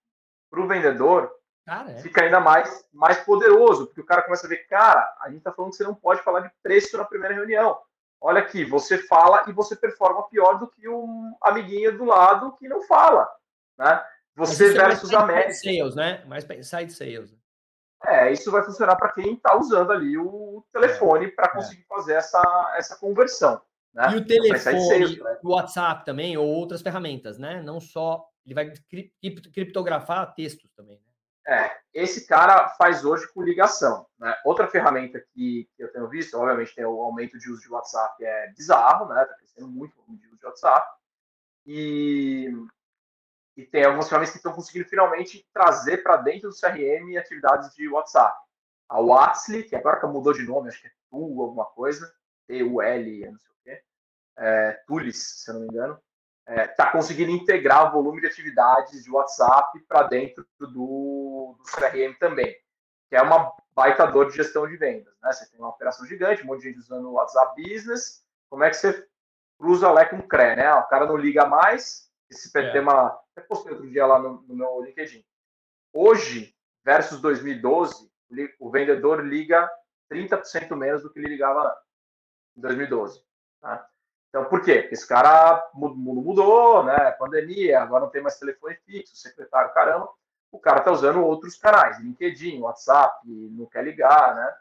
para o vendedor, cara, é. fica ainda mais, mais poderoso, porque o cara começa a ver, cara, a gente está falando que você não pode falar de preço na primeira reunião olha aqui, você fala e você performa pior do que um amiguinho do lado que não fala, né? Você é versus é a média. Sales, né? Mais inside sales. É, isso vai funcionar para quem está usando ali o telefone é, para conseguir é. fazer essa, essa conversão. Né? E o telefone, sales, né? o WhatsApp também, ou outras ferramentas, né? Não só. Ele vai criptografar textos também. Né? É, esse cara faz hoje com ligação. Né? Outra ferramenta que, que, eu tenho visto, obviamente tem o aumento de uso de WhatsApp, é bizarro, né? Está crescendo muito o uso de WhatsApp. E, e tem algumas ferramentas que estão conseguindo finalmente trazer para dentro do CRM atividades de WhatsApp. A Watsly, que agora que mudou de nome, acho que é Tu alguma coisa, T-U-L, não sei o quê, é, Tulis, se eu não me engano, está é, tá conseguindo integrar o volume de atividades de WhatsApp para dentro do, do, CRM também, que é uma baita dor de gestão de vendas. Né? Você tem uma operação gigante, um monte de gente usando o WhatsApp Business, como é que você cruza lá com o CRE, né? O cara não liga mais, esse é. tema, até postei outro dia lá no, no meu LinkedIn. Hoje, versus 2012, o vendedor liga 30% menos do que ele ligava em 2012. Tá? Então, por quê? Esse cara, o mundo mudou, né? Pandemia, agora não tem mais telefone fixo, secretário, caramba. O cara tá usando outros canais, LinkedIn, WhatsApp, não quer ligar, né?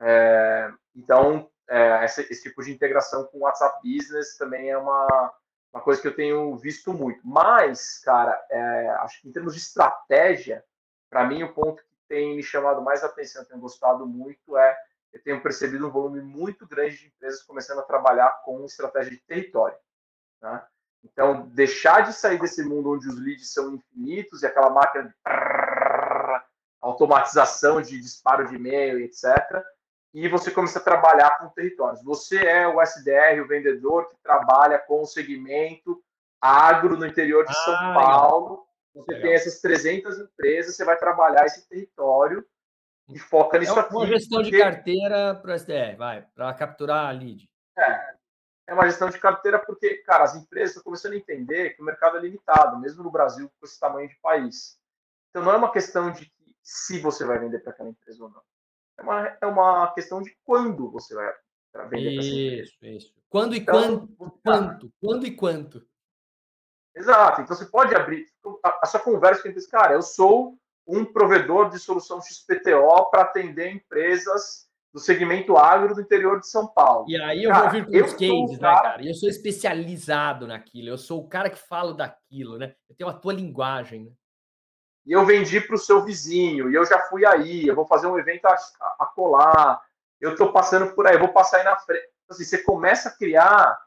É, então, é, esse, esse, tipo de integração com o WhatsApp Business também é uma, uma coisa que eu tenho visto muito. Mas, cara, é, acho que em termos de estratégia, para mim, o ponto que tem me chamado mais atenção, tenho gostado muito, é eu tenho percebido um volume muito grande de empresas começando a trabalhar com estratégia de território. Tá? Então, deixar de sair desse mundo onde os leads são infinitos e aquela máquina de automatização de disparo de e-mail, etc. E você começa a trabalhar com territórios. Você é o SDR, o vendedor que trabalha com o segmento agro no interior de São ah, Paulo. Você legal. tem essas 300 empresas, você vai trabalhar esse território e foca nisso é uma aqui. gestão porque... de carteira para o SDR, vai, para capturar a lead. É, é uma gestão de carteira porque, cara, as empresas estão começando a entender que o mercado é limitado, mesmo no Brasil, com esse tamanho de país. Então, não é uma questão de se você vai vender para aquela empresa ou não. É uma, é uma questão de quando você vai vender para essa empresa. Isso, isso. Quando e então, quanto? Quanto? Quando e quanto? Exato. Então, você pode abrir a, a sua conversa com a empresa. Cara, eu sou um provedor de solução XPTO para atender empresas do segmento agro do interior de São Paulo. E aí eu cara, vou vir com os cases, né, cara? E eu sou especializado naquilo, eu sou o cara que falo daquilo, né? Eu tenho a tua linguagem, né? E eu vendi para o seu vizinho, e eu já fui aí, eu vou fazer um evento a, a colar, eu estou passando por aí, eu vou passar aí na frente. Então, assim, você começa a criar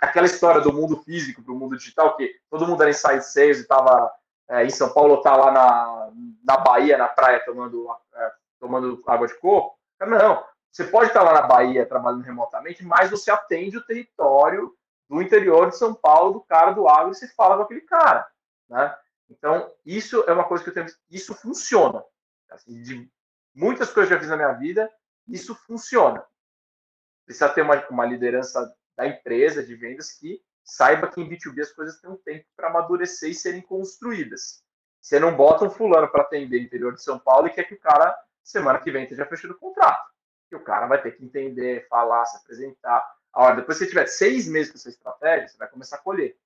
aquela história do mundo físico para o mundo digital, que todo mundo era inside sales e estava é, em São Paulo, tá lá na, na Bahia, na praia, tomando, é, tomando água de coco. Não, você pode estar lá na Bahia trabalhando remotamente, mas você atende o território do interior de São Paulo, do cara do agro, e você fala com aquele cara. Né? Então, isso é uma coisa que eu tenho Isso funciona. Assim, de muitas coisas que eu fiz na minha vida, isso funciona. Precisa ter uma, uma liderança da empresa de vendas que saiba que em B2B as coisas têm um tempo para amadurecer e serem construídas. Você não bota um fulano para atender interior de São Paulo e quer que o cara, semana que vem, esteja fechando o contrato. Que o cara vai ter que entender, falar, se apresentar. Agora, depois que você tiver seis meses com essa estratégia, você vai começar a colher.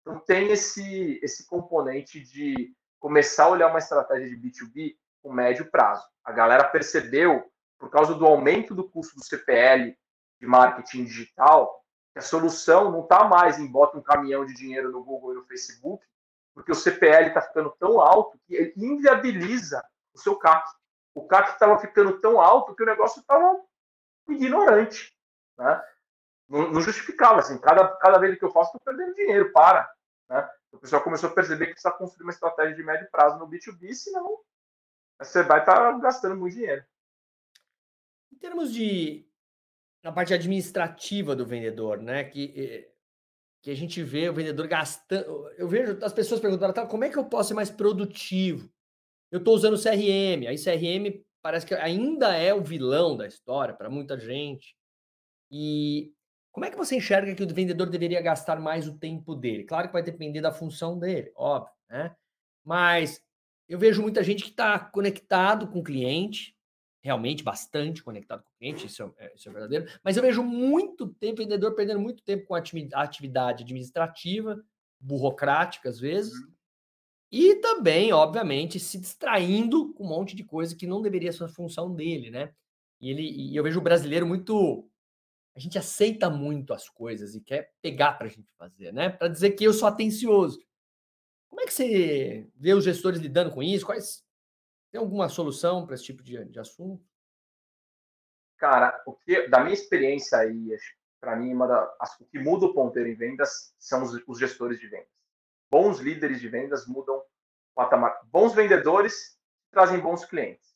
Então, tem esse, esse componente de começar a olhar uma estratégia de B2B com médio prazo. A galera percebeu, por causa do aumento do custo do CPL de marketing digital, a solução não está mais em bota um caminhão de dinheiro no Google e no Facebook, porque o CPL está ficando tão alto que ele inviabiliza o seu CAC. O CAC estava ficando tão alto que o negócio estava ignorante. Né? Não, não, justificava. Assim, cada, cada vez que eu faço, estou perdendo dinheiro. Para. Né? O pessoal começou a perceber que precisa construir uma estratégia de médio prazo no B2B, senão você vai estar tá gastando muito dinheiro. Em termos de na parte administrativa do vendedor, né? Que, eh, que a gente vê o vendedor gastando. Eu vejo as pessoas perguntando, tá, como é que eu posso ser mais produtivo? Eu estou usando CRM, aí CRM parece que ainda é o vilão da história para muita gente. E como é que você enxerga que o vendedor deveria gastar mais o tempo dele? Claro que vai depender da função dele, óbvio, né? Mas eu vejo muita gente que está conectado com o cliente, realmente bastante conectado com o cliente, isso é, isso é verdadeiro, mas eu vejo muito tempo, vendedor perdendo muito tempo com atividade administrativa, burocrática às vezes, uhum. e também, obviamente, se distraindo com um monte de coisa que não deveria ser a função dele, né? E, ele, e eu vejo o brasileiro muito. A gente aceita muito as coisas e quer pegar para a gente fazer, né? Para dizer que eu sou atencioso. Como é que você vê os gestores lidando com isso? Quais tem alguma solução para esse tipo de, de assunto? Cara, o que, da minha experiência aí, para mim, uma o que muda o ponteiro em vendas são os, os gestores de vendas. Bons líderes de vendas mudam o patamar. Bons vendedores trazem bons clientes.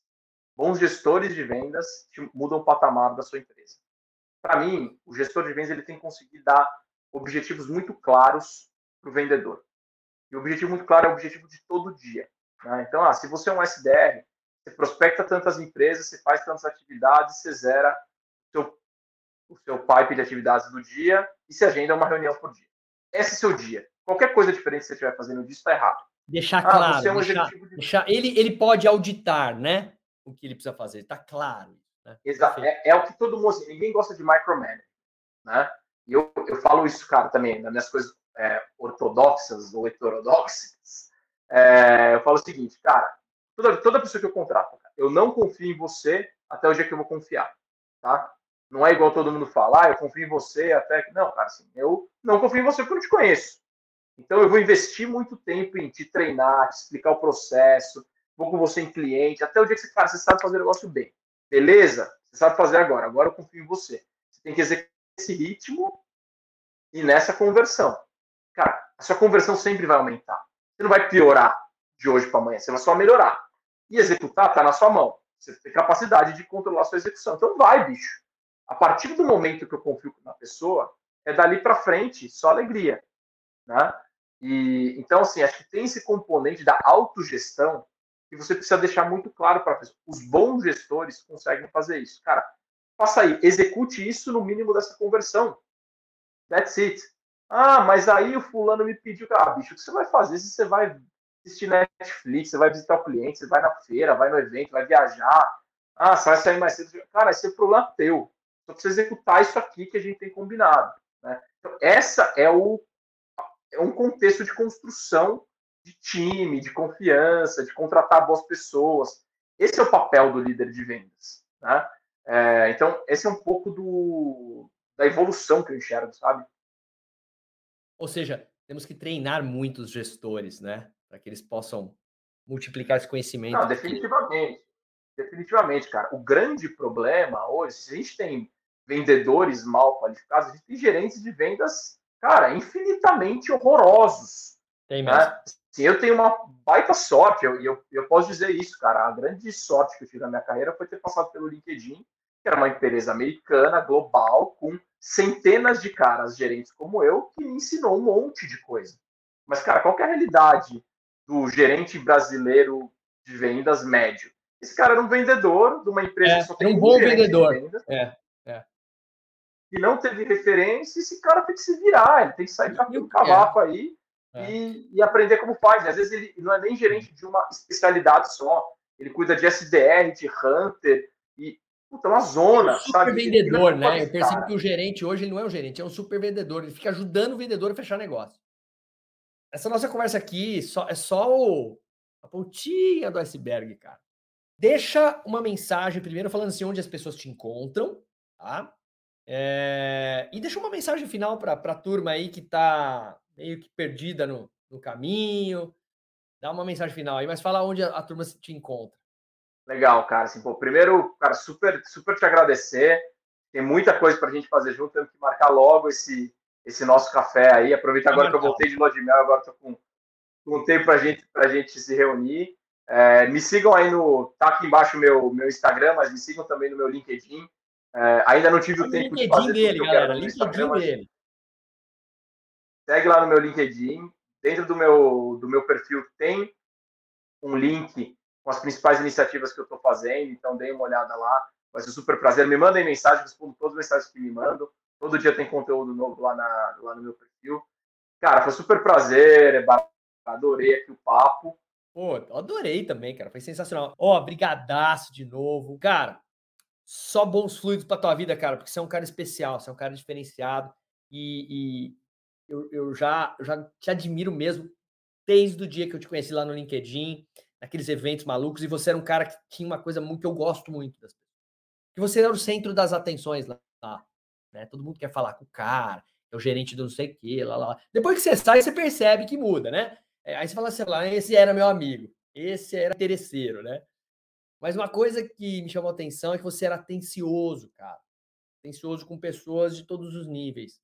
Bons gestores de vendas mudam o patamar da sua empresa. Para mim, o gestor de vendas ele tem que conseguir dar objetivos muito claros para o vendedor. E o objetivo muito claro é o objetivo de todo dia. Né? Então, ah, se você é um SDR, você prospecta tantas empresas, você faz tantas atividades, você zera o seu, o seu pipe de atividades do dia e se agenda uma reunião por dia. Esse é o seu dia. Qualquer coisa diferente que você estiver fazendo disso está errado. Deixar ah, claro. É um deixar, de... deixar, ele, ele pode auditar, né? O que ele precisa fazer. Está claro. Né? Exato. É, é, o que todo mundo. Assim, ninguém gosta de micromanagement. Né? E eu, eu falo isso, cara, também, nas minhas coisas é, ortodoxas ou heterodoxas é, eu falo o seguinte, cara, toda, toda pessoa que eu contrato, cara, eu não confio em você até o dia que eu vou confiar, tá? Não é igual todo mundo falar, ah, eu confio em você até que. Não, cara, assim, eu não confio em você porque eu não te conheço. Então eu vou investir muito tempo em te treinar, te explicar o processo, vou com você em cliente, até o dia que você, cara, você sabe fazer o negócio bem. Beleza? Você sabe fazer agora, agora eu confio em você. Você tem que executar esse ritmo e nessa conversão. Cara, a sua conversão sempre vai aumentar. Você não vai piorar de hoje para amanhã, você vai só melhorar. E executar está na sua mão. Você tem capacidade de controlar a sua execução. Então vai, bicho. A partir do momento que eu confio na pessoa, é dali para frente só alegria. Né? E, então, assim, acho que tem esse componente da autogestão que você precisa deixar muito claro para a pessoa. Os bons gestores conseguem fazer isso. Cara, faça aí, execute isso no mínimo dessa conversão. That's it. Ah, mas aí o fulano me pediu, ah, bicho, o que você vai fazer se você vai assistir Netflix, você vai visitar o cliente, você vai na feira, vai no evento, vai viajar, ah, você vai sair mais cedo. Cara, esse é problema teu. Só precisa executar isso aqui que a gente tem combinado. Né? Então, essa é, o, é um contexto de construção de time, de confiança, de contratar boas pessoas. Esse é o papel do líder de vendas. Né? É, então, esse é um pouco do, da evolução que eu enxergo, sabe? Ou seja, temos que treinar muitos gestores, né? Para que eles possam multiplicar esse conhecimento. Não, definitivamente. Definitivamente, cara. O grande problema hoje, se a gente tem vendedores mal qualificados, a gente tem gerentes de vendas, cara, infinitamente horrorosos. Tem né? mesmo. Né? Sim, eu tenho uma baita sorte, e eu, eu, eu, posso dizer isso, cara. A grande sorte que eu tive na minha carreira foi ter passado pelo LinkedIn, que era uma empresa americana, global, com centenas de caras gerentes como eu, que me ensinou um monte de coisa. Mas, cara, qual é a realidade do gerente brasileiro de vendas médio? Esse cara era um vendedor de uma empresa é, que só tem um bom vendedor. Vendas, é, é. E não teve referência, esse cara tem que se virar, ele tem que sair o cavaco aí é. E, e, aprender como faz. Às vezes ele não é nem gerente de uma especialidade só, ele cuida de SDR, de Hunter, e puta, é uma zona. É um super sabe? vendedor, né? Eu percebo que o gerente hoje não é um gerente, é um super vendedor, ele fica ajudando o vendedor a fechar negócio. Essa nossa conversa aqui só, é só o, a pontinha do iceberg, cara. Deixa uma mensagem primeiro falando assim onde as pessoas te encontram, tá? É, e deixa uma mensagem final para a turma aí que está meio que perdida no, no caminho. Dá uma mensagem final aí, mas fala onde a, a turma te encontra. Legal, cara. Assim, pô, primeiro, cara, super, super te agradecer. Tem muita coisa para a gente fazer junto. Temos que marcar logo esse, esse nosso café aí. Aproveitar agora que eu voltei de Lua de Mel, agora estou com, com um tempo para gente, a gente se reunir. É, me sigam aí no. Tá aqui embaixo meu meu Instagram, mas me sigam também no meu LinkedIn. É, ainda não tive o, o tempo de fazer dele, tudo galera, LinkedIn dele. Segue lá no meu LinkedIn. Dentro do meu, do meu perfil tem um link com as principais iniciativas que eu estou fazendo, então dê uma olhada lá. Vai ser super prazer. Me mandem mensagem, respondo todas as mensagens que me mandam. Todo dia tem conteúdo novo lá, na, lá no meu perfil. Cara, foi super prazer, é adorei aqui o papo. Pô, adorei também, cara. Foi sensacional. Ó, oh, brigadaço de novo. Cara, só bons fluidos pra tua vida, cara, porque você é um cara especial, você é um cara diferenciado e, e eu, eu já, já te admiro mesmo desde o dia que eu te conheci lá no LinkedIn, naqueles eventos malucos, e você era um cara que tinha uma coisa muito que eu gosto muito das pessoas. Que você era o centro das atenções lá. Né? Todo mundo quer falar com o cara, é o gerente do não sei o quê, lá, lá. Depois que você sai, você percebe que muda, né? É, aí você fala assim, lá, esse era meu amigo, esse era interesseiro, né? Mas uma coisa que me chamou a atenção é que você era atencioso, cara. Atencioso com pessoas de todos os níveis.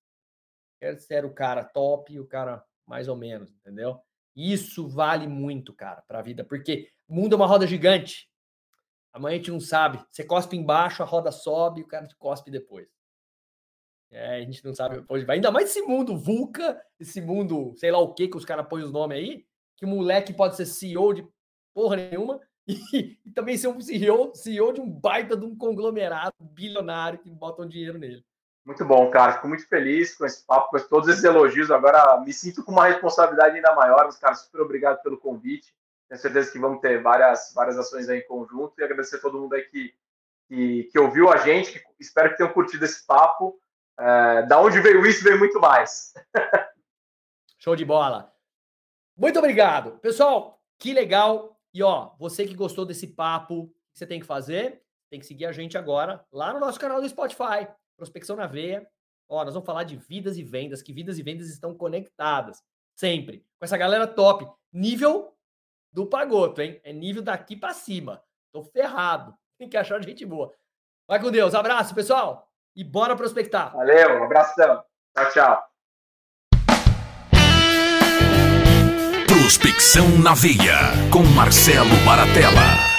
Quer ser o cara top e o cara mais ou menos, entendeu? Isso vale muito, cara, para a vida, porque o mundo é uma roda gigante. Amanhã a gente não sabe. Você cospe embaixo, a roda sobe e o cara te cospe depois. É, a gente não sabe depois vai. Ainda mais esse mundo VUCA, esse mundo, sei lá o que que os caras põem os nomes aí, que moleque pode ser CEO de porra nenhuma e, e, também ser um CEO, CEO de um baita de um conglomerado bilionário que botam dinheiro nele. Muito bom, cara. Fico muito feliz com esse papo, com todos esses elogios. Agora me sinto com uma responsabilidade ainda maior. Mas, cara, super obrigado pelo convite. Tenho certeza que vamos ter várias, várias ações aí em conjunto. E agradecer a todo mundo aí que, que, que ouviu a gente. Que espero que tenham curtido esse papo. É, da onde veio isso, veio muito mais. Show de bola. Muito obrigado. Pessoal, que legal. E ó, você que gostou desse papo, o que você tem que fazer? Tem que seguir a gente agora lá no nosso canal do Spotify, Prospecção na Veia. Ó, nós vamos falar de vidas e vendas, que vidas e vendas estão conectadas sempre com essa galera top, nível do pagoto, hein? É nível daqui para cima. Tô ferrado. Tem que achar gente boa. Vai com Deus. Abraço, pessoal. E bora prospectar. Valeu, um abração. Tchau, tchau. Prospecção na Veia, com Marcelo Baratella.